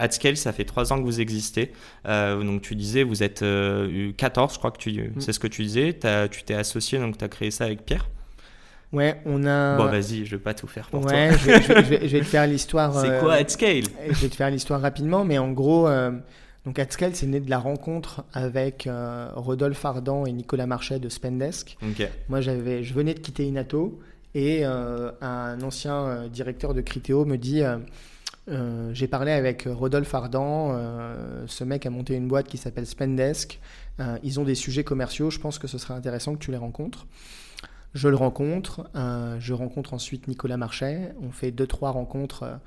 AdScale, ça fait trois ans que vous existez. Euh, donc tu disais, vous êtes 14, euh, je crois que tu, mm. c'est ce que tu disais. tu t'es associé, donc tu as créé ça avec Pierre. Ouais, on a. Bon, vas-y, je vais pas tout faire pour toi. Ouais, je, vais, te faire l'histoire. c'est quoi euh, AdScale Je vais te faire l'histoire rapidement, mais en gros, donc AdScale, c'est né de la rencontre avec Rodolphe Ardan et Nicolas Marchais de Spendesk. Moi, j'avais, je venais de quitter Inato et un ancien directeur de Criteo me dit euh, j'ai parlé avec Rodolphe Ardan, euh, ce mec a monté une boîte qui s'appelle Spendesk. Euh, ils ont des sujets commerciaux, je pense que ce serait intéressant que tu les rencontres. Je le rencontre, je rencontre ensuite Nicolas Marchais. On fait deux, trois rencontres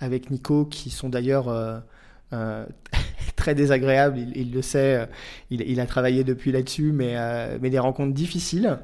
avec Nico qui sont d'ailleurs très désagréable, il, le sait, euh, il, a travaillé depuis là-dessus, mais, euh, mais des rencontres difficiles.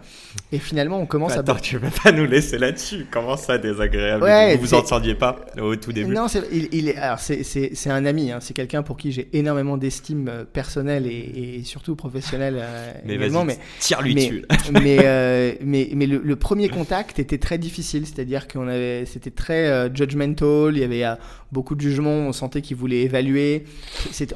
Et finalement, on commence à... Attends, tu veux pas nous laisser là-dessus? Comment ça, désagréable? Vous vous entendiez pas au tout début? Non, c'est, il, est, alors c'est, un ami, hein. c'est quelqu'un pour qui j'ai énormément d'estime euh, personnelle et, surtout professionnelle mais également. Mais tire-lui dessus. mais, mais, mais le, premier contact était très difficile, c'est-à-dire qu'on avait, c'était très judgmental, il y avait beaucoup de jugements, on sentait qu'il voulait évaluer.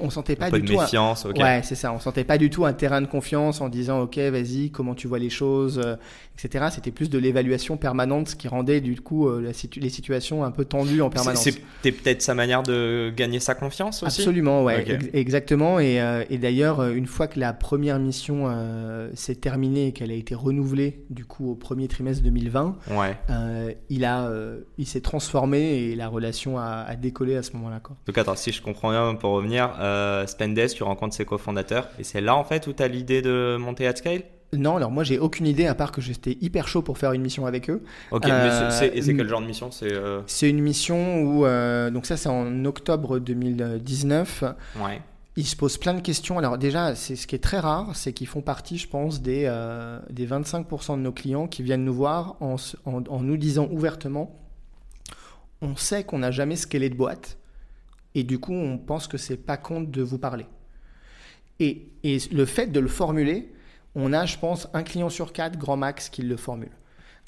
On sentait pas du de tout. Méfiance, un... Ouais, c'est ça. On sentait pas du tout un terrain de confiance en disant, ok, vas-y, comment tu vois les choses, euh, etc. C'était plus de l'évaluation permanente, ce qui rendait du coup euh, les situations un peu tendues en permanence. C'était peut-être sa manière de gagner sa confiance aussi? Absolument, ouais, exactement. Et, euh, et d'ailleurs, une fois que la première mission s'est terminée et qu'elle a été renouvelée du coup au premier trimestre 2020, ouais. il a, il s'est transformé et la relation a, a décollé à ce moment-là. Donc attends, si je comprends bien, pour revenir, euh, Spendesk, tu rencontres ses cofondateurs, et c'est là en fait où tu as l'idée de monter scale? Non, alors moi j'ai aucune idée à part que j'étais hyper chaud pour faire une mission avec eux. Ok, mais c'est, et c'est quel genre de mission? C'est, euh c'est une mission où, euh, donc ça c'est en octobre 2019. Ouais. Ils se posent plein de questions. Alors déjà, c'est ce qui est très rare, c'est qu'ils font partie, je pense, des, des 25% de nos clients qui viennent nous voir en, en, en nous disant ouvertement, on sait qu'on n'a jamais scalé de boîte, et du coup, on pense que c'est pas compte de vous parler. Et, et, le fait de le formuler, on a, je pense, un client sur quatre, grand max, qui le formule.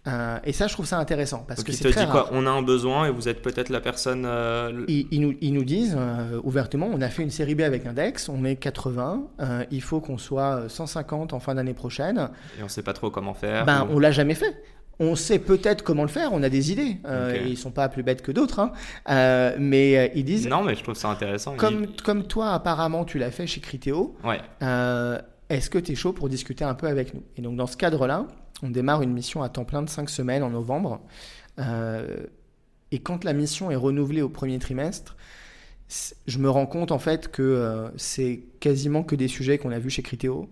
Euh, et ça, je trouve ça intéressant parce que c'est très dit quoi On a un besoin et vous êtes peut-être la personne. Euh, ils, nous, ils, nous, disent euh, ouvertement on a fait une série B avec Index, on est 80, il faut qu'on soit 150 en fin d'année prochaine. Et on ne sait pas trop comment faire. Ben, ou... on l'a jamais fait. On sait peut-être comment le faire, on a des idées. Euh, ne Ils sont pas plus bêtes que d'autres, hein. euh, mais euh, ils disent. Non, mais je trouve ça intéressant. Comme, comme toi, apparemment, tu l'as fait chez Criteo. Ouais. Euh, est-ce que tu es chaud pour discuter un peu avec nous? Et donc, dans ce cadre-là, on démarre une mission à temps plein de 5 semaines en novembre. et quand la mission est renouvelée au premier trimestre, je me rends compte en fait que c'est quasiment que des sujets qu'on a vus chez Criteo,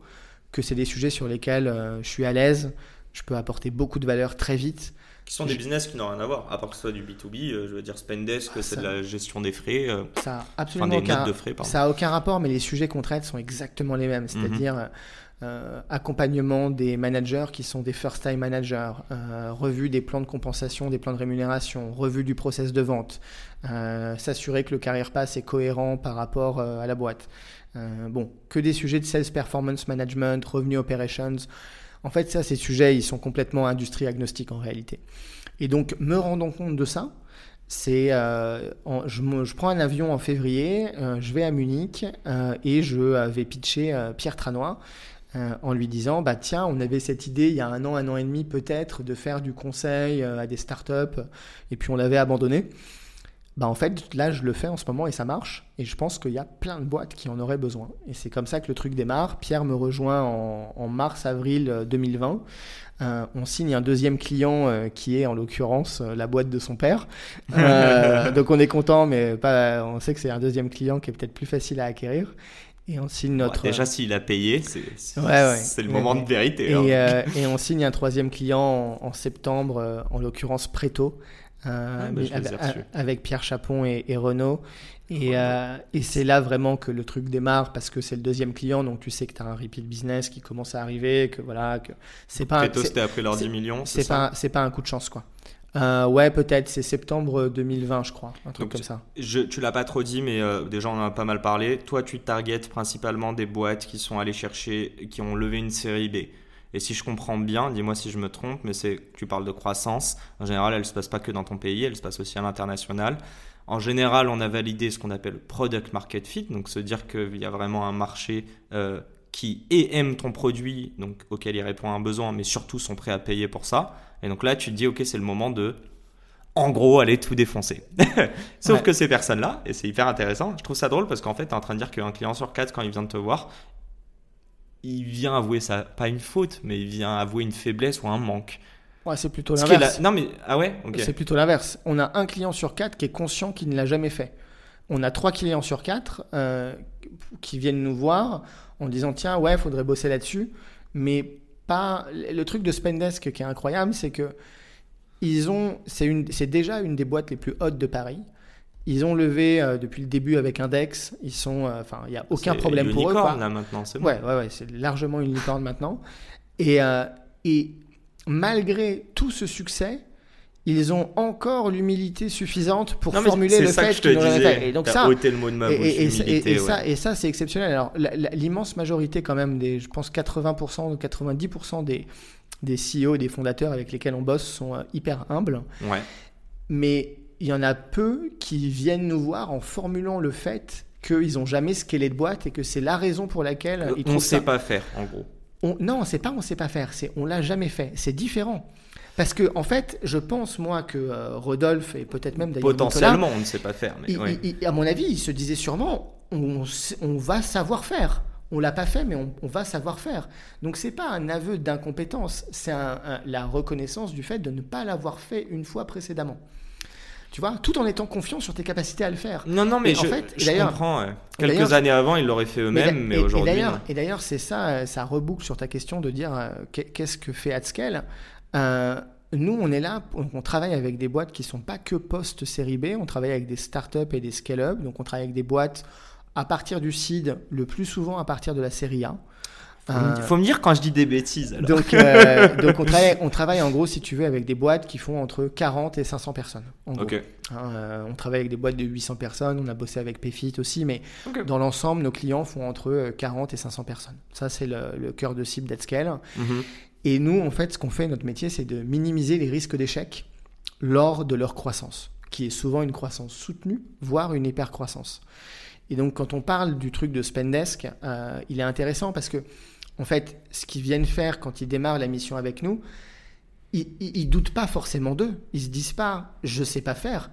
que c'est des sujets sur lesquels je suis à l'aise je peux apporter beaucoup de valeur très vite. Qui sont des business qui n'ont rien à voir, à part que ce soit du B2B, euh, je veux dire Spendesk, ah, c'est de la gestion des frais. Euh, ça a absolument aucun, de frais, ça a aucun rapport, mais les sujets qu'on traite sont exactement les mêmes, mhm. c'est-à-dire euh, accompagnement des managers qui sont des first-time managers, revue des plans de compensation, des plans de rémunération, revue du process de vente, s'assurer que le carrière pass est cohérent par rapport à la boîte. bon, que des sujets de sales performance management, revenue operations. En fait, ces sujets, ils sont complètement industrie agnostiques en réalité. Et donc, me rendant compte de ça, c'est euh, je, prends un avion en février, euh, je vais à Munich euh, et je vais pitcher Pierre Tranois en lui disant bah tiens on avait cette idée il y a un an un an et demi peut-être de faire du conseil à des startups et puis on l'avait abandonné bah en fait là je le fais en ce moment et ça marche et je pense qu'il y a plein de boîtes qui en auraient besoin et c'est comme ça que le truc démarre Pierre me rejoint en, mars avril 2020 euh, euh, on signe un deuxième client euh, qui est en l'occurrence la boîte de son père donc on est content mais pas on sait que c'est un deuxième client qui est peut-être plus facile à acquérir Et on signe notre. déjà, s'il a payé, c'est le moment de vérité. Et, hein. et, on signe un troisième client en, septembre, en l'occurrence Preto, ah, bah, avec, Pierre Chapon et, Renault. Et, euh, et c'est là vraiment que le truc démarre parce que c'est le deuxième client, donc tu sais que tu as un repeat business qui commence à arriver, que voilà, que c'est pas. c'était après leurs 10 millions. C'est pas, c'est pas un coup de chance quoi. Euh, ouais, peut-être, c'est septembre 2020, je crois, un truc comme ça. Je, tu l'as pas trop dit, mais euh, déjà on en a pas mal parlé. Toi, tu targetes principalement des boîtes qui sont allées chercher, qui ont levé une série B. Et si je comprends bien, dis-moi si je me trompe, mais c'est tu parles de croissance. En général, elle ne se passe pas que dans ton pays, elle se passe aussi à l'international. En général, on a validé ce qu'on appelle product market fit, donc se dire qu'il y a vraiment un marché euh, qui aime ton produit, donc auquel il répond à un besoin, mais surtout sont prêts à payer pour ça. Et donc là, tu te dis, ok, c'est le moment de, en gros, aller tout défoncer. Sauf que ces personnes-là, et c'est hyper intéressant, je trouve ça drôle parce qu'en fait, tu es en train de dire qu'un client sur quatre, quand il vient de te voir, il vient avouer ça, pas une faute, mais il vient avouer une faiblesse ou un manque. Ouais, c'est plutôt l'inverse. Non, mais ah ouais C'est plutôt l'inverse. On a un client sur quatre qui est conscient qu'il ne l'a jamais fait. On a trois clients sur quatre euh, qui viennent nous voir en disant tiens, ouais, faudrait bosser là-dessus. Mais pas. Le truc de Spendesk qui est incroyable, c'est que ils ont. C'est déjà une des boîtes les plus hautes de Paris. Ils ont levé euh, depuis le début avec Index. Ils sont, euh, enfin, il n'y a aucun problème pour eux. C'est une là maintenant, c'est bon. Ouais, ouais, ouais c'est largement une licorne maintenant. Et, et malgré tout ce succès, ils ont encore l'humilité suffisante pour formuler le fait qu'ils n'ont fait. Et donc ça, le mot de ma bouche, et, et, ça, et ça, c'est exceptionnel. Alors l'immense majorité quand même des, je pense 80% ou 90% des des CEO, des fondateurs avec lesquels on bosse sont euh, hyper humbles. Ouais. Mais il y en a peu qui viennent nous voir en formulant le fait qu'ils n'ont jamais scalé de boîte et que c'est la raison pour laquelle ils On ne sait pas faire, en gros. On, non, c'est pas on sait pas faire, c'est on l'a jamais fait. C'est différent. Parce que, en fait, je pense, moi, que euh, Rodolphe, et peut-être même d'ailleurs. Potentiellement, on ne sait pas faire. Mais, à mon avis, il se disait sûrement on, on va savoir faire. On l'a pas fait, mais on, va savoir faire. Donc, c'est pas un aveu d'incompétence, c'est la reconnaissance du fait de ne pas l'avoir fait une fois précédemment. Tu vois, tout en étant confiant sur tes capacités à le faire. Non, non, mais je, en fait, je comprends. Quelques années avant, ils l'auraient fait eux-mêmes, mais, aujourd'hui. Et d'ailleurs, c'est ça, ça reboucle sur ta question de dire euh, qu'est-ce que fait AdScale euh, nous, on est là, on, travaille avec des boîtes qui ne sont pas que post-série B, on travaille avec des startups et des scale-up, donc on travaille avec des boîtes à partir du seed, le plus souvent à partir de la série A. Il euh, faut me dire quand je dis des bêtises. Donc, euh, donc on, travaille, on, travaille, en gros, si tu veux, avec des boîtes qui font entre 40 et 500 personnes. Hein, on travaille avec des boîtes de 800 personnes, on a bossé avec Payfit aussi, mais dans l'ensemble, nos clients font entre 40 et 500 personnes. Ça, c'est le, cœur de cible d'AdScale. Mm et nous, en fait, ce qu'on fait, notre métier, c'est de minimiser les risques d'échec lors de leur croissance, qui est souvent une croissance soutenue, voire une hypercroissance. Et donc, quand on parle du truc de Spendesk, euh, il est intéressant parce que, en fait, ce qu'ils viennent faire quand ils démarrent la mission avec nous, ils, ne doutent pas forcément d'eux. Ils se disent pas, je sais pas faire.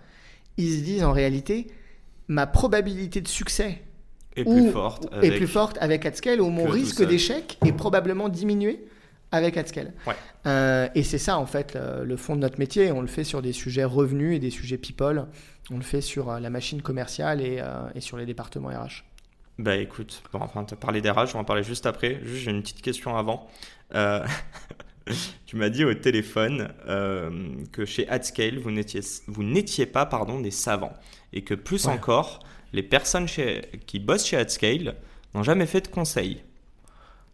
Ils se disent en réalité, ma probabilité de succès est plus forte avec, est plus forte avec AdScale, ou mon risque d'échec est probablement diminué avec AdScale. Euh, et c'est ça, en fait, le, fond de notre métier. On le fait sur des sujets revenus et des sujets people. On le fait sur euh, la machine commerciale et, euh, et sur les départements RH. Bah écoute, bon, enfin, tu as parlé d'RH, on va en parler juste après. Juste, j'ai une petite question avant. tu m'as dit au téléphone que chez AdScale, vous n'étiez, vous n'étiez pas pardon, des savants. Et que plus encore, les personnes chez, qui bossent chez AdScale n'ont jamais fait de conseils.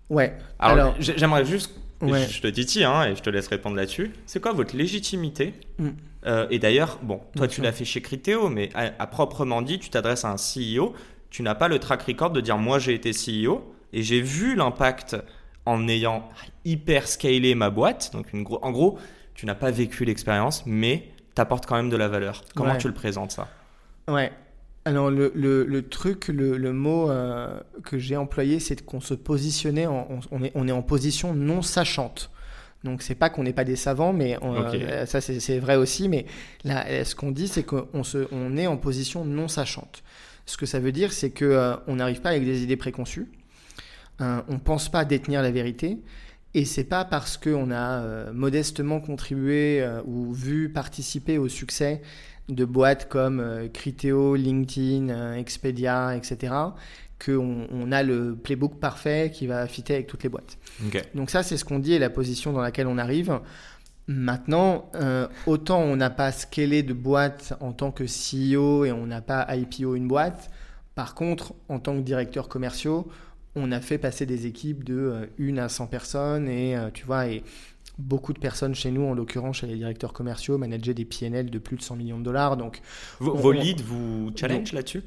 Ouais. Alors, j'aimerais juste je te dis hein, et je te laisse répondre là-dessus. C'est quoi votre légitimité mm. euh, Et d'ailleurs, bon, toi tu l'as fait chez Criteo, mais à, proprement dit, tu t'adresses à un CEO, tu n'as pas le track record de dire moi j'ai été CEO et j'ai vu l'impact en ayant hyper scalé ma boîte. Donc une en gros, tu n'as pas vécu l'expérience, mais tu apportes quand même de la valeur. Comment tu le présentes ça? Ouais, alors le, le, truc, le, le mot euh, que j'ai employé, c'est qu'on se positionnait, on, est, on est en position non sachante. Donc c'est pas qu'on n'est pas des savants, mais euh, ça c'est vrai aussi. Mais là, ce qu'on dit, c'est qu'on on est en position non sachante. Ce que ça veut dire, c'est que euh, on n'arrive pas avec des idées préconçues. on pense pas détenir la vérité. Et c'est pas parce qu'on a modestement contribué ou vu participer au succès de boîtes comme euh, Criteo, LinkedIn, euh, Expedia, etc., qu'on on a le playbook parfait qui va fitter avec toutes les boîtes. Donc ça, c'est ce qu'on dit et la position dans laquelle on arrive. Maintenant, euh, autant on n'a pas scalé de boîte en tant que CEO et on n'a pas IPO une boîte. Par contre, en tant que directeur commerciaux, on a fait passer des équipes de 1 euh, à 100 personnes et tu vois, et beaucoup de personnes chez nous, en l'occurrence chez les directeurs commerciaux, manager des PNL de plus de 100 millions de dollars. Donc, vos, leads vous challenge là-dessus?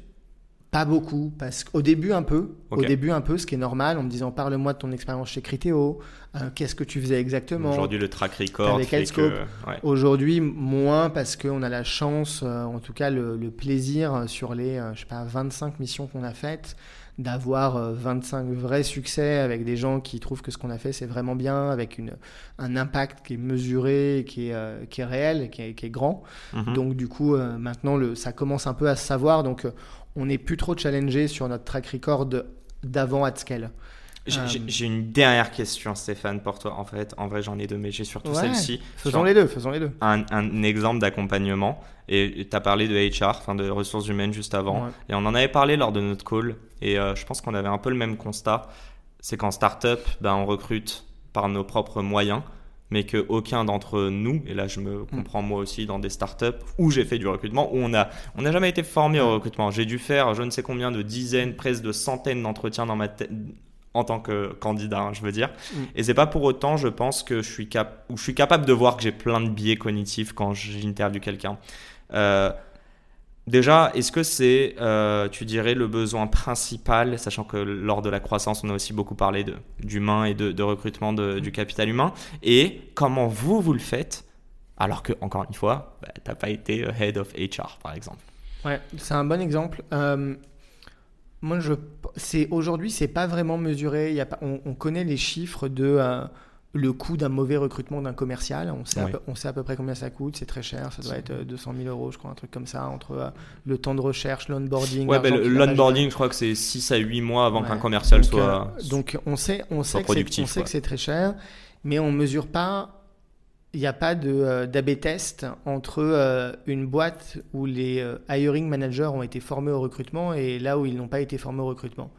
Pas beaucoup, parce qu'au début un peu, au début un peu, ce qui est normal, en me disant parle-moi de ton expérience chez Criteo, euh, qu'est-ce que tu faisais exactement? Aujourd'hui le track record. Avec que... Aujourd'hui moins parce qu'on a la chance, euh, en tout cas le, plaisir sur les, euh, je sais pas, 25 missions qu'on a faites, d'avoir 25 vrais succès avec des gens qui trouvent que ce qu'on a fait c'est vraiment bien, avec une, un impact qui est mesuré, qui est, qui est réel, qui est, qui est grand. Mhm. Donc du coup maintenant le, ça commence un peu à se savoir. Donc on n'est plus trop challengé sur notre track record d'avant at scale. J'ai euh, une dernière question, Stéphane, pour toi. En fait, en vrai, j'en ai deux, mais j'ai surtout celle-ci. Faisons les deux, faisons les deux. Un, exemple d'accompagnement. Et tu as parlé de HR, enfin de ressources humaines juste avant. Et on en avait parlé lors de notre call. Et euh, je pense qu'on avait un peu le même constat. C'est qu'en startup, ben, on recrute par nos propres moyens mais qu'aucun d'entre nous, et là je me mm. comprends moi aussi dans des startups où j'ai fait du recrutement, où on n'a on a jamais été formé au recrutement. J'ai dû faire je ne sais combien de dizaines, presque de centaines d'entretiens dans ma tête en tant que candidat, hein, je veux dire. Mm. Et c'est pas pour autant, je pense que je suis, cap ou je suis capable de voir que j'ai plein de biais cognitifs quand j'interviewe quelqu'un. Euh, Déjà, est-ce que c'est, euh, tu dirais, le besoin principal, sachant que lors de la croissance, on a aussi beaucoup parlé d'humain et de, recrutement du capital humain, et comment vous, vous le faites, alors que, encore une fois, bah, tu n'as pas été euh, head of HR, par exemple? Ouais, c'est un bon exemple. Euh, moi, je, c'est, aujourd'hui, c'est pas vraiment mesuré. Il y a pas, on, connaît les chiffres de le coût d'un mauvais recrutement d'un commercial. On sait, à peu, on sait à peu près combien ça coûte, c'est très cher, ça doit être 200 euh, 000 euros, je crois, un truc comme ça, entre euh, le temps de recherche, l'onboarding. Ouais, ben, l'onboarding, je crois que c'est 6 à 8 mois avant qu'un commercial soit. Euh, donc on sait, on sait que c'est, que c'est très cher, mais on ne mesure pas. Il n'y a pas de, d'AB test entre une boîte où les hiring managers ont été formés au recrutement et là où ils n'ont pas été formés au recrutement.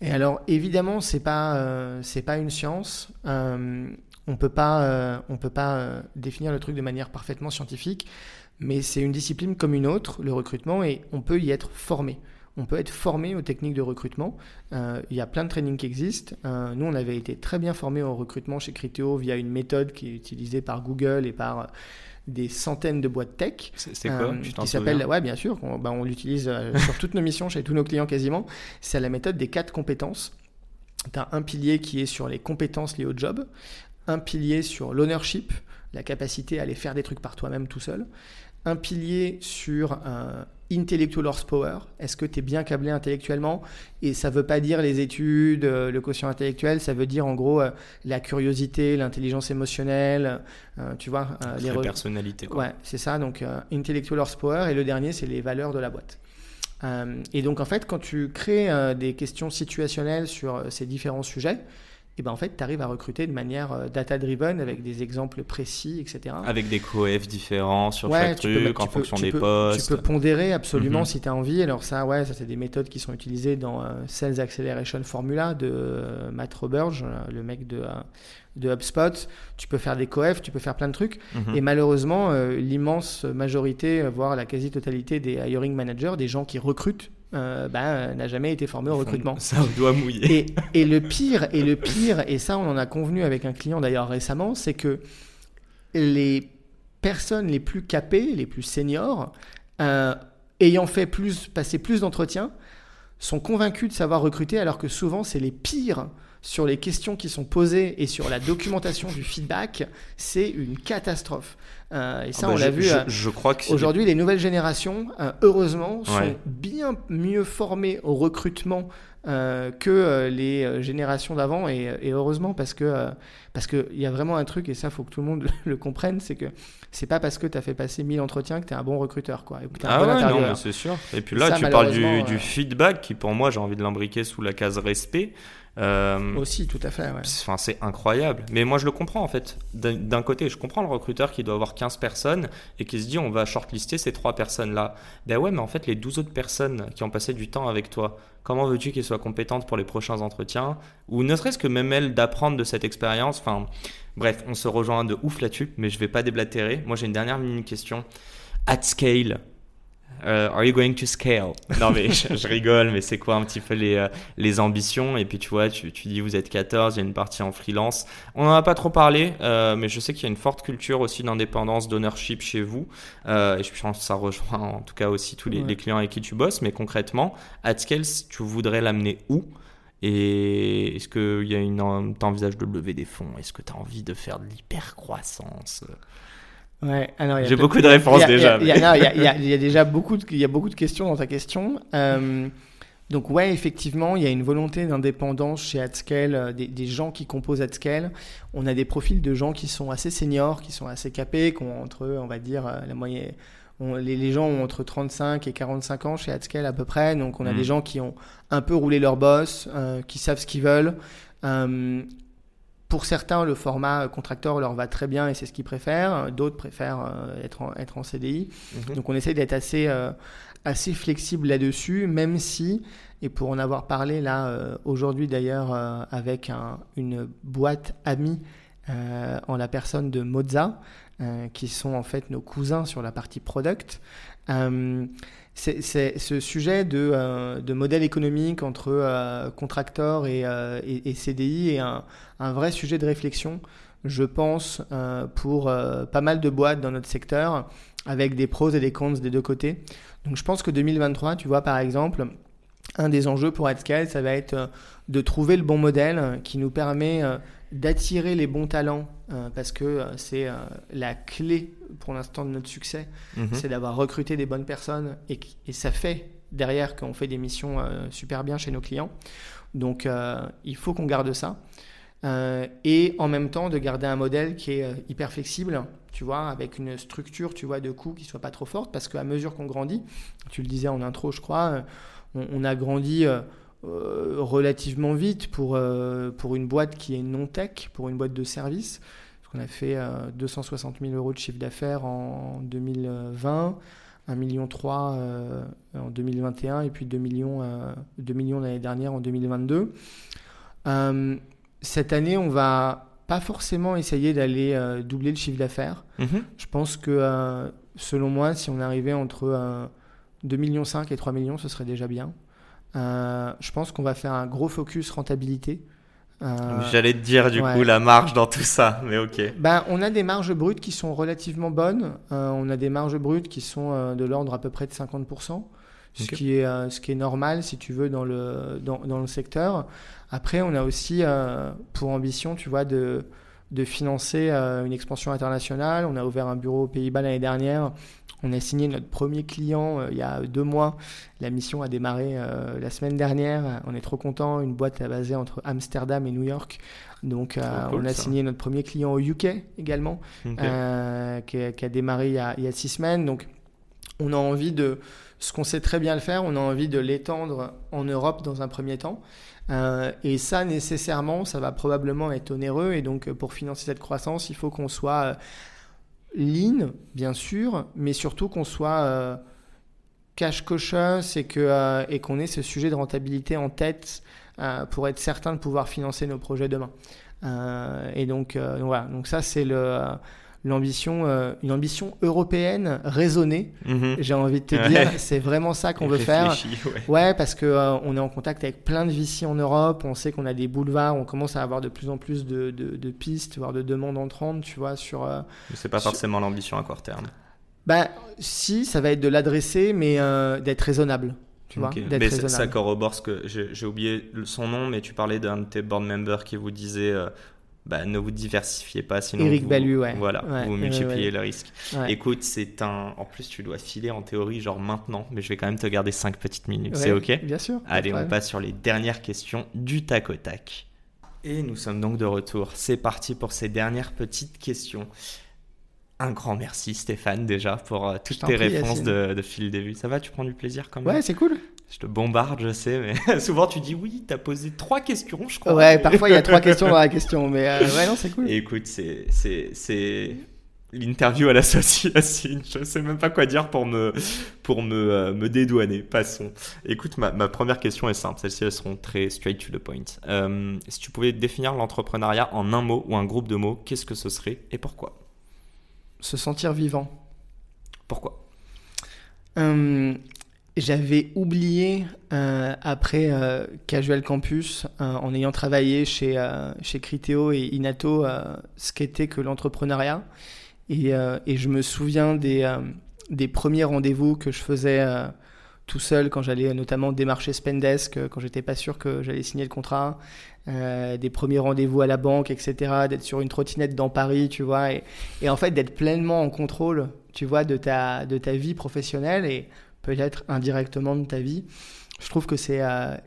Et alors, évidemment, c'est pas euh, c'est pas une science. Euh, on peut pas euh, on peut pas définir le truc de manière parfaitement scientifique, mais c'est une discipline comme une autre, le recrutement, et on peut y être formé. On peut être formé aux techniques de recrutement. Il y a plein de trainings qui existent. nous, on avait été très bien formés au recrutement chez Criteo via une méthode qui est utilisée par Google et par des centaines de boîtes tech. C'est quoi euh, Qui s'appelle, ouais, bien sûr, on, bah, on l'utilise euh, sur toutes nos missions, chez tous nos clients quasiment. C'est la méthode des quatre compétences. Tu as un pilier qui est sur les compétences liées au job, un pilier sur l'ownership, la capacité à aller faire des trucs par toi-même tout seul, un pilier sur euh, intellectual horsepower. Est-ce que tu es bien câblé intellectuellement? Et ça ne veut pas dire les études, euh, le quotient intellectuel, ça veut dire en gros euh, la curiosité, l'intelligence émotionnelle, euh, tu vois. les personnalités. Quoi. Ouais, c'est ça. Donc intellectual horsepower. Et le dernier, c'est les valeurs de la boîte. et donc en fait, quand tu crées des questions situationnelles sur ces différents sujets, et ben en fait, tu arrives à recruter de manière euh, data-driven avec des exemples précis, etc. Avec des coefs différents sur chaque truc, en fonction des postes. Tu peux pondérer absolument mhm. si tu as envie. Alors ça, ouais, ça c'est des méthodes qui sont utilisées dans euh, Sales Acceleration Formula de euh, Matt Roberge, le mec de, de HubSpot. Tu peux faire des coefs, tu peux faire plein de trucs. Mhm. Et malheureusement, l'immense majorité, voire la quasi-totalité des hiring managers, des gens qui recrutent euh, bah, n'a jamais été formé au recrutement. Ça doit mouiller. Et, le pire, et le pire, et ça on en a convenu avec un client d'ailleurs récemment, c'est que les personnes les plus capées, les plus seniors, euh, ayant fait plus, passer plus d'entretiens, sont convaincus de savoir recruter, alors que souvent c'est les pires sur les questions qui sont posées et sur la documentation du feedback, c'est une catastrophe. Euh, et ça, ah bah on l'a vu. Je, euh, je, crois que aujourd'hui, les nouvelles générations, euh, heureusement, sont bien mieux formées au recrutement que les générations d'avant. Et, heureusement, parce que parce qu'il y a vraiment un truc, et ça, faut que tout le monde le, comprenne, c'est que c'est pas parce que tu as fait passer 1000 entretiens que tu es un bon recruteur. Quoi, ah ouais, c'est sûr. Et puis là, tu parles du, du, feedback qui, pour moi, j'ai envie de l'imbriquer sous la case respect. Euh, Aussi, tout à fait. Enfin, c'est incroyable. Mais moi, je le comprends en fait. D'un côté, je comprends le recruteur qui doit avoir 15 personnes et qui se dit on va shortlister ces trois personnes-là. Ben ouais, mais en fait, les 12 autres personnes qui ont passé du temps avec toi, comment veux-tu qu'elles soient compétentes pour les prochains entretiens? Ou ne serait-ce que même elles d'apprendre de cette expérience? Enfin, bref, on se rejoint de ouf là-dessus, mais je vais pas déblatérer. Moi, j'ai une dernière mini question. At scale, euh, are you going to scale? Non mais je, rigole, mais c'est quoi un petit peu les, euh, les ambitions? Et puis tu vois, tu, tu, dis vous êtes 14, il y a une partie en freelance. On n'en a pas trop parlé, euh, mais je sais qu'il y a une forte culture aussi d'indépendance, d'ownership chez vous. et je pense que ça rejoint en tout cas aussi tous les, les clients avec qui tu bosses. Mais concrètement, at scale, tu voudrais l'amener où? Et est-ce que une, t'envisages de lever des fonds? Est-ce que tu as envie de faire de l'hyper Ouais, J'ai beaucoup de réponses déjà. Il y, a déjà beaucoup de, il y a beaucoup de questions dans ta question. Euh, donc ouais, effectivement, il y a une volonté d'indépendance chez AdScale, euh, des, des, gens qui composent AdScale. On a des profils de gens qui sont assez seniors, qui sont assez capés, qui ont entre, on va dire, euh, la moyenne... les, les, gens ont entre 35 et 45 ans chez AdScale à peu près. Donc on a des mm. gens qui ont un peu roulé leur boss, qui savent ce qu'ils veulent. Pour certains, le format contracteur leur va très bien et c'est ce qu'ils préfèrent. D'autres préfèrent euh, être, en, être en CDI. Mhm. Donc on essaye d'être assez, euh, assez flexible là-dessus, même si, et pour en avoir parlé là euh, aujourd'hui d'ailleurs avec une boîte amie en la personne de Moza, qui sont en fait nos cousins sur la partie product c'est ce sujet de, euh, de, modèle économique entre euh, contracteurs euh, et, et, CDI est un, vrai sujet de réflexion, je pense, pour pas mal de boîtes dans notre secteur, avec des pros et des cons des deux côtés. Donc je pense que 2023, tu vois, par exemple, un des enjeux pour AdScale, ça va être de trouver le bon modèle qui nous permet d'attirer les bons talents, euh, parce que euh, c'est euh, la clé pour l'instant de notre succès, mhm. c'est d'avoir recruté des bonnes personnes, et, et ça fait derrière qu'on fait des missions super bien chez nos clients. Donc il faut qu'on garde ça. et en même temps de garder un modèle qui est hyper flexible, tu vois, avec une structure, tu vois, de coûts qui soit pas trop forte, parce qu'à mesure qu'on grandit, tu le disais en intro, je crois, on, on a grandi euh, relativement vite pour, euh, pour une boîte qui est non-tech, pour une boîte de service. On a fait 260 euh, 000 euros de chiffre d'affaires en 2020, 1,3 million en 2021 et puis 2 millions, 2 millions l'année dernière en 2022. cette année, on va pas forcément essayer d'aller doubler le chiffre d'affaires. Mhm. Je pense que, selon moi, si on arrivait entre 2,5 millions et 3 millions, ce serait déjà bien. Euh, je pense qu'on va faire un gros focus rentabilité. Euh, J'allais te dire du coup la marge dans tout ça, mais ok. Ben, on a des marges brutes qui sont relativement bonnes. Euh, on a des marges brutes qui sont de l'ordre à peu près de 50%, ce, qui est, ce qui est normal si tu veux dans le, dans, dans le secteur. Après, on a aussi pour ambition, tu vois, de, de financer une expansion internationale. On a ouvert un bureau aux Pays-Bas l'année dernière. On a signé notre premier client euh, il y a deux mois. La mission a démarré euh, la semaine dernière. On est trop content. Une boîte basée entre Amsterdam et New York. Donc, euh, on a signé notre premier client au UK également, qui, a, démarré il y a, six semaines. Donc, on a envie de, ce qu'on sait très bien le faire, on a envie de l'étendre en Europe dans un premier temps. et ça, nécessairement, ça va probablement être onéreux. Et donc, pour financer cette croissance, il faut qu'on soit lean, bien sûr, mais surtout qu'on soit euh, cash que euh, et qu'on ait ce sujet de rentabilité en tête euh, pour être certain de pouvoir financer nos projets demain. et donc, voilà, donc ça c'est le l'ambition, euh, une ambition européenne raisonnée. Mhm. J'ai envie de te dire, c'est vraiment ça qu'on veut faire. Ouais. parce que euh, on est en contact avec plein de VC en Europe. On sait qu'on a des boulevards. On commence à avoir de plus en plus de, de, pistes, voire de demandes entrantes, tu vois, sur. Euh, c'est pas forcément l'ambition à court terme. Bah, si, ça va être de l'adresser, mais d'être raisonnable. Tu vois, mais ça corrobore ce que j'ai oublié son nom, mais tu parlais d'un de tes board members qui vous disait bah, ne vous diversifiez pas, sinon Eric vous, ouais. Voilà, vous multipliez le risque. Écoute, c'est un. En plus, tu dois filer en théorie, genre maintenant, mais je vais quand même te garder 5 petites minutes. c'est OK? Bien sûr. Allez, on passe sur les dernières questions du tac au tac. Et nous sommes donc de retour. C'est parti pour ces dernières petites questions. Un grand merci Stéphane déjà pour euh, toutes tes réponses de, de, fil début. Ça va, tu prends du plaisir quand même? Ouais, c'est cool. Je te bombarde, je sais, mais souvent tu dis oui, tu as posé trois questions, je crois. Ouais, parfois il y a trois questions dans la question, mais euh, ouais, non, c'est cool. écoute, c'est, c'est, c'est, L'interview à l'association, je sais même pas quoi dire pour me, pour me, euh, me dédouaner. Passons. Écoute, ma, ma première question est simple. Celles-ci, elles seront très straight to the point. Euh, si tu pouvais définir l'entrepreneuriat en un mot ou un groupe de mots, qu'est-ce que ce serait et pourquoi? Se sentir vivant. Pourquoi? Euh, J'avais oublié, après Casual Campus, en ayant travaillé chez, chez Criteo et Inato, ce qu'était que l'entrepreneuriat. Euh, et, je me souviens des, euh, des premiers rendez-vous que je faisais euh, tout seul quand j'allais notamment démarcher Spendesk, quand j'étais pas sûr que j'allais signer le contrat, des premiers rendez-vous à la banque, etc., d'être sur une trottinette dans Paris, tu vois, et, et en fait d'être pleinement en contrôle, tu vois, de ta, de ta vie professionnelle et peut-être indirectement de ta vie. Je trouve que c'est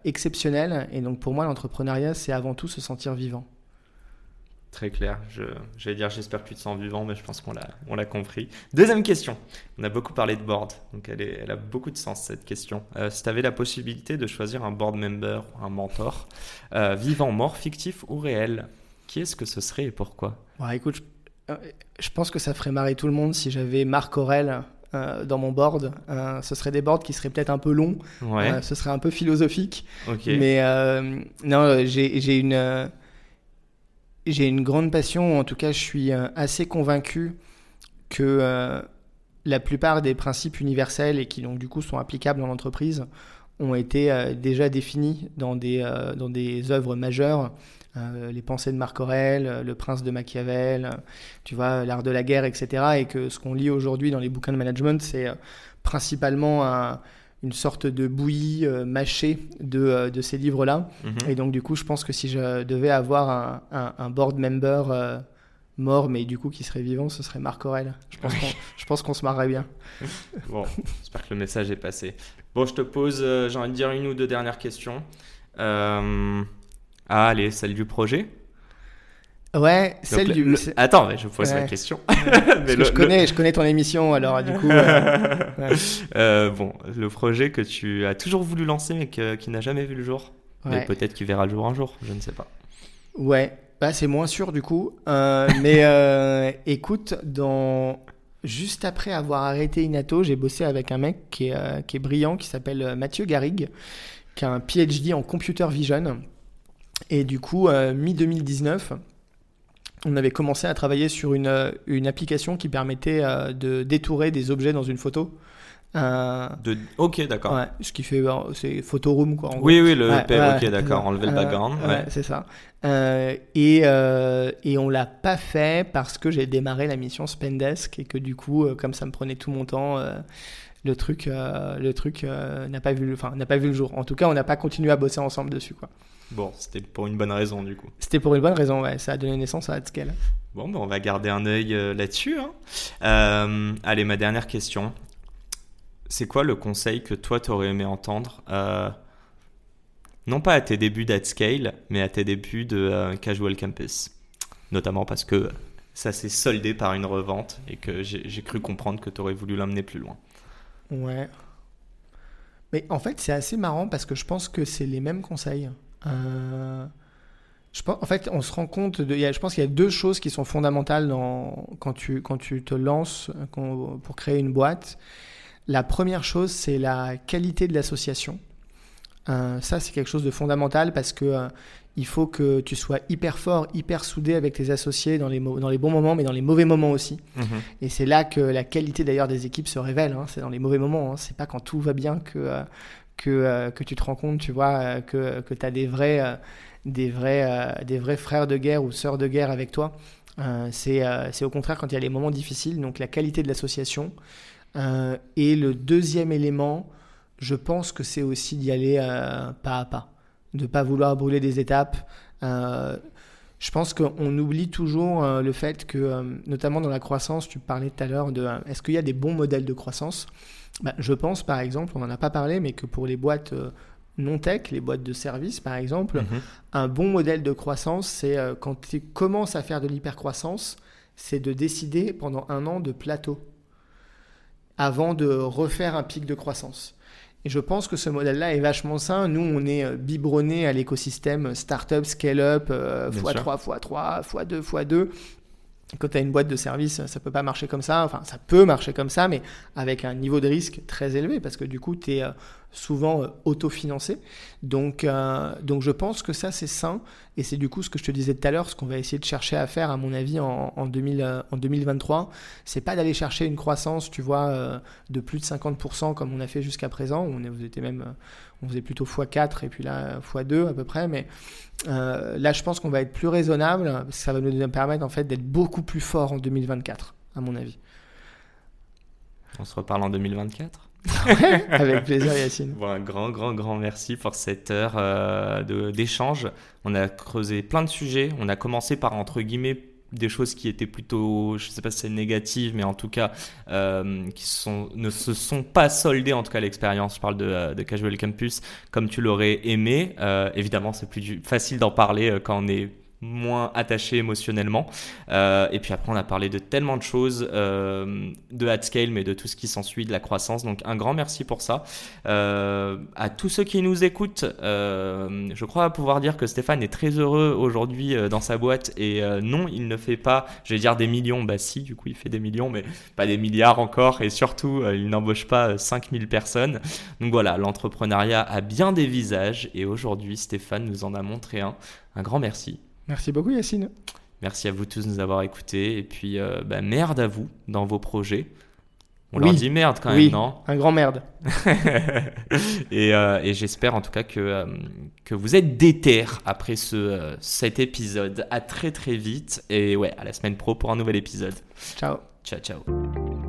exceptionnel et donc pour moi l'entrepreneuriat c'est avant tout se sentir vivant. Très clair. Je, j'allais dire, j'espère que tu te sens vivant, mais je pense qu'on l'a, on l'a compris. Deuxième question. On a beaucoup parlé de board, donc elle, est, elle a beaucoup de sens cette question. Euh, si tu avais la possibilité de choisir un board member, un mentor, euh, vivant, mort, fictif ou réel, qui est-ce que ce serait et pourquoi? Ouais, Écoute, je, euh, je, pense que ça ferait marrer tout le monde si j'avais Marc Aurel dans mon board. ce serait des boards qui seraient peut-être un peu longs, ouais. ce serait un peu philosophique. Mais non, j'ai, une j'ai une grande passion, en tout cas je suis euh, assez convaincu que euh, la plupart des principes universels et qui donc du coup sont applicables dans l'entreprise ont été euh, déjà définis dans des, dans des œuvres majeures. Les pensées de Marc Aurèle, Le Prince de Machiavel, tu vois, L'Art de la guerre, etc. Et que ce qu'on lit aujourd'hui dans les bouquins de management, c'est principalement un, une sorte de bouillie euh, mâchée de, euh, de ces livres-là. Mhm. Et donc, du coup, je pense que si je devais avoir un, un, board member euh, mort, mais du coup qui serait vivant, ce serait Marc Aurel. Je pense qu'on, je pense qu'on se marrerait bien. bon, j'espère que le message est passé. Bon, je te pose, j'ai envie de dire une ou deux dernières questions. Ah, allez, celle du projet? Ouais, celle du. Attends, je pose la question. je, connais, je connais ton émission, alors du coup. Euh, euh, bon, le projet que tu as toujours voulu lancer, mais qui n'a jamais vu le jour. Mais peut-être qu'il verra le jour un jour, je ne sais pas. Ouais, bah, c'est moins sûr du coup. Euh, mais écoute, dans... juste après avoir arrêté Inato, j'ai bossé avec un mec qui est, qui est brillant, qui s'appelle Mathieu Garrigue, qui a un PhD en computer vision. Et du coup, mi-2019 on avait commencé à travailler sur une, euh, application qui permettait euh, de détourer des objets dans une photo. Euh, de... Ok, d'accord. Ouais, ce qui fait, c'est photo room quoi. oui, oui, le ok, d'accord. Enlever le background. ouais, c'est ça. et, et on l'a pas fait parce que j'ai démarré la mission Spendesk et que du coup, comme ça me prenait tout mon temps, le truc, le truc n'a pas vu, enfin, n'a pas vu le jour. En tout cas, on n'a pas continué à bosser ensemble dessus, quoi. Bon, c'était pour une bonne raison du coup. C'était pour une bonne raison, ouais. Ça a donné naissance à AdScale. Bon, ben on va garder un œil euh, là-dessus. Hein. Euh, allez, ma dernière question. C'est quoi le conseil que toi, tu aurais aimé entendre euh, Non pas à tes débuts d'AdScale, mais à tes débuts de Casual Campus? Notamment parce que ça s'est soldé par une revente et que j'ai cru comprendre que tu aurais voulu l'emmener plus loin. Ouais. Mais en fait, c'est assez marrant parce que je pense que c'est les mêmes conseils. Euh, je pense, en fait, on se rend compte, de, je pense qu'il y a deux choses qui sont fondamentales quand, tu, quand tu te lances pour créer une boîte. La première chose, c'est la qualité de l'association. Euh, ça, c'est quelque chose de fondamental parce que euh, il faut que tu sois hyper fort, hyper soudé avec tes associés dans les, dans les bons moments, mais dans les mauvais moments aussi. Mhm. Et c'est là que la qualité d'ailleurs des équipes se révèle. Hein. C'est dans les mauvais moments. Hein. C'est pas quand tout va bien que, que, euh, que tu te rends compte, tu vois, que, que tu as des vrais, des, vrais, des vrais frères de guerre ou sœurs de guerre avec toi. c'est au contraire quand il y a les moments difficiles, donc la qualité de l'association. Et le deuxième élément, je pense que c'est aussi d'y aller pas à pas, de ne pas vouloir brûler des étapes. je pense qu'on oublie toujours le fait que, notamment dans la croissance, tu parlais tout à l'heure de est-ce qu'il y a des bons modèles de croissance? Bah, je pense par exemple, on n'en a pas parlé, mais que pour les boîtes euh, non tech, les boîtes de services par exemple, mhm. un bon modèle de croissance, c'est euh, quand tu commences à faire de l'hypercroissance, c'est de décider pendant un an de plateau avant de refaire un pic de croissance. Et je pense que ce modèle-là est vachement sain. Nous, on est euh, biberonné à l'écosystème startup, scale-up, x3, x3, x2, x2. Quand tu as une boîte de service, ça peut pas marcher comme ça. Enfin, ça peut marcher comme ça, mais avec un niveau de risque très élevé parce que du coup, tu es euh, souvent euh, autofinancé. Donc, euh, donc, je pense que ça, c'est sain. Et c'est du coup ce que je te disais tout à l'heure, ce qu'on va essayer de chercher à faire, à mon avis, en, en, 2000, en 2023. C'est pas d'aller chercher une croissance, tu vois, de plus de 50% comme on a fait jusqu'à présent. On, est, était même, on faisait plutôt x4 et puis là, x2 à peu près. Mais euh, là, je pense qu'on va être plus raisonnable. Ça va nous permettre en fait d'être beaucoup plus fort en 2024, à mon avis. On se reparle en 2024 avec plaisir Yacine. Bon, un grand, grand, grand merci pour cette heure euh, d'échange. On a creusé plein de sujets. On a commencé par, entre guillemets, des choses qui étaient plutôt, je ne sais pas si c'est négative, mais en tout cas, euh, qui sont, ne se sont pas soldées, en tout cas l'expérience, je parle de, euh, de, Casual Campus, comme tu l'aurais aimé. Euh, évidemment, c'est plus facile d'en parler quand on est moins attaché émotionnellement. Euh, et puis après, on a parlé de tellement de choses, euh, de at scale, mais de tout ce qui s'ensuit, de la croissance. Donc un grand merci pour ça. Euh, à tous ceux qui nous écoutent, je crois pouvoir dire que Stéphane est très heureux aujourd'hui dans sa boîte. Et non, il ne fait pas, je vais dire des millions, bah si, du coup, il fait des millions, mais pas des milliards encore. Et surtout, il n'embauche pas 5000 personnes. Donc voilà, l'entrepreneuriat a bien des visages. Et aujourd'hui, Stéphane nous en a montré un. Un grand merci. Merci beaucoup Yacine. Merci à vous tous de nous avoir écoutés. Et puis, euh, bah, merde à vous dans vos projets. On leur dit merde quand même, non Un grand merde. Euh, et, j'espère en tout cas que, euh, que vous êtes déter après ce, cet épisode. À très très vite. Et ouais, à la semaine pro pour un nouvel épisode. Ciao. Ciao, ciao.